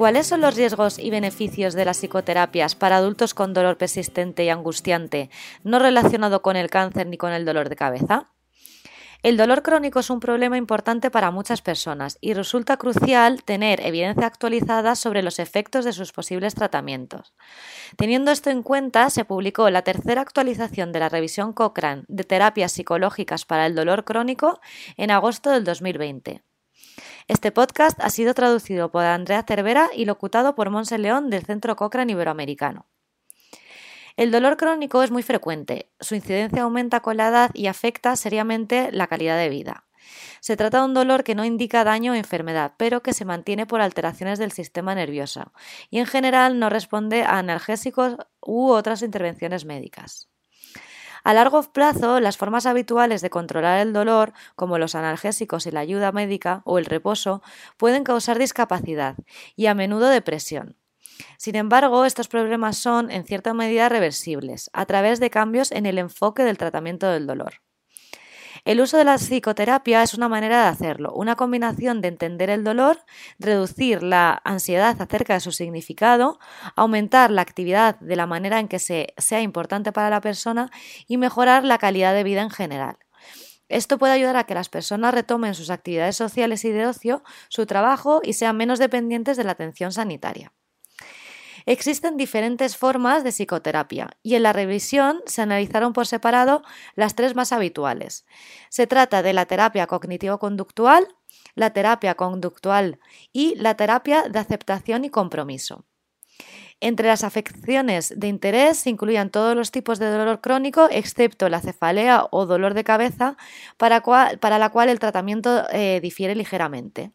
¿Cuáles son los riesgos y beneficios de las psicoterapias para adultos con dolor persistente y angustiante, no relacionado con el cáncer ni con el dolor de cabeza? El dolor crónico es un problema importante para muchas personas y resulta crucial tener evidencia actualizada sobre los efectos de sus posibles tratamientos. Teniendo esto en cuenta, se publicó la tercera actualización de la revisión Cochrane de terapias psicológicas para el dolor crónico en agosto del 2020. Este podcast ha sido traducido por Andrea Cervera y locutado por Monse León del Centro Cochrane Iberoamericano. El dolor crónico es muy frecuente, su incidencia aumenta con la edad y afecta seriamente la calidad de vida. Se trata de un dolor que no indica daño o enfermedad, pero que se mantiene por alteraciones del sistema nervioso y en general no responde a analgésicos u otras intervenciones médicas. A largo plazo, las formas habituales de controlar el dolor, como los analgésicos y la ayuda médica o el reposo, pueden causar discapacidad y a menudo depresión. Sin embargo, estos problemas son, en cierta medida, reversibles, a través de cambios en el enfoque del tratamiento del dolor. El uso de la psicoterapia es una manera de hacerlo, una combinación de entender el dolor, reducir la ansiedad acerca de su significado, aumentar la actividad de la manera en que sea importante para la persona y mejorar la calidad de vida en general. Esto puede ayudar a que las personas retomen sus actividades sociales y de ocio, su trabajo y sean menos dependientes de la atención sanitaria. Existen diferentes formas de psicoterapia y en la revisión se analizaron por separado las tres más habituales. Se trata de la terapia cognitivo-conductual, la terapia conductual y la terapia de aceptación y compromiso. Entre las afecciones de interés se incluían todos los tipos de dolor crónico, excepto la cefalea o dolor de cabeza, para, la cual el tratamiento eh, difiere ligeramente.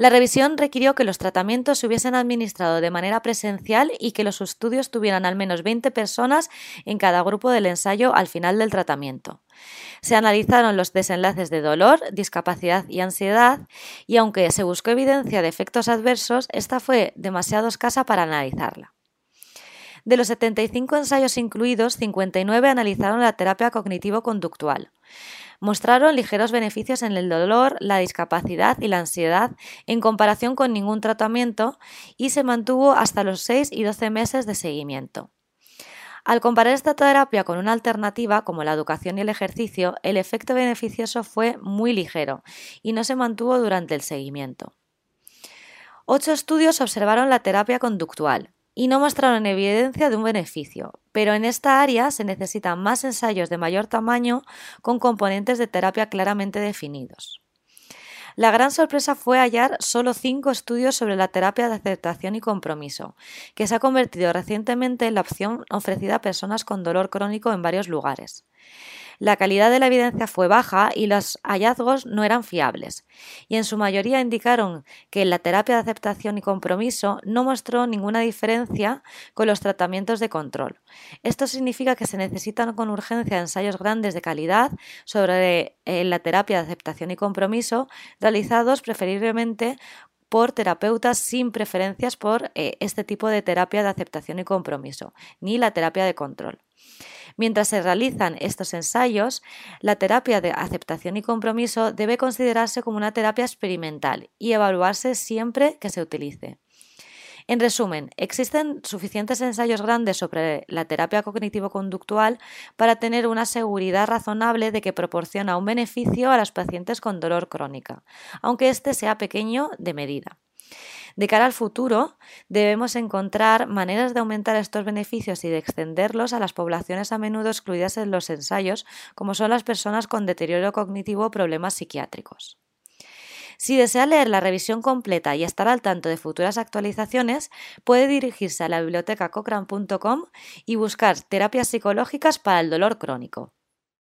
La revisión requirió que los tratamientos se hubiesen administrado de manera presencial y que los estudios tuvieran al menos 20 personas en cada grupo del ensayo al final del tratamiento. Se analizaron los desenlaces de dolor, discapacidad y ansiedad, y aunque se buscó evidencia de efectos adversos, esta fue demasiado escasa para analizarla. De los 75 ensayos incluidos, 59 analizaron la terapia cognitivo-conductual mostraron ligeros beneficios en el dolor, la discapacidad y la ansiedad en comparación con ningún tratamiento y se mantuvo hasta los 6 y 12 meses de seguimiento. Al comparar esta terapia con una alternativa como la educación y el ejercicio, el efecto beneficioso fue muy ligero y no se mantuvo durante el seguimiento. Ocho estudios observaron la terapia conductual, y no mostraron evidencia de un beneficio, pero en esta área se necesitan más ensayos de mayor tamaño con componentes de terapia claramente definidos. La gran sorpresa fue hallar solo cinco estudios sobre la terapia de aceptación y compromiso, que se ha convertido recientemente en la opción ofrecida a personas con dolor crónico en varios lugares. La calidad de la evidencia fue baja y los hallazgos no eran fiables, y en su mayoría indicaron que la terapia de aceptación y compromiso no mostró ninguna diferencia con los tratamientos de control. Esto significa que se necesitan con urgencia ensayos grandes de calidad sobre eh, la terapia de aceptación y compromiso, realizados preferiblemente por terapeutas sin preferencias por eh, este tipo de terapia de aceptación y compromiso, ni la terapia de control. Mientras se realizan estos ensayos, la terapia de aceptación y compromiso debe considerarse como una terapia experimental y evaluarse siempre que se utilice. En resumen, existen suficientes ensayos grandes sobre la terapia cognitivo-conductual para tener una seguridad razonable de que proporciona un beneficio a los pacientes con dolor crónica, aunque éste sea pequeño de medida. De cara al futuro, debemos encontrar maneras de aumentar estos beneficios y de extenderlos a las poblaciones a menudo excluidas en los ensayos, como son las personas con deterioro cognitivo o problemas psiquiátricos. Si desea leer la revisión completa y estar al tanto de futuras actualizaciones, puede dirigirse a la biblioteca cochrane.com y buscar terapias psicológicas para el dolor crónico.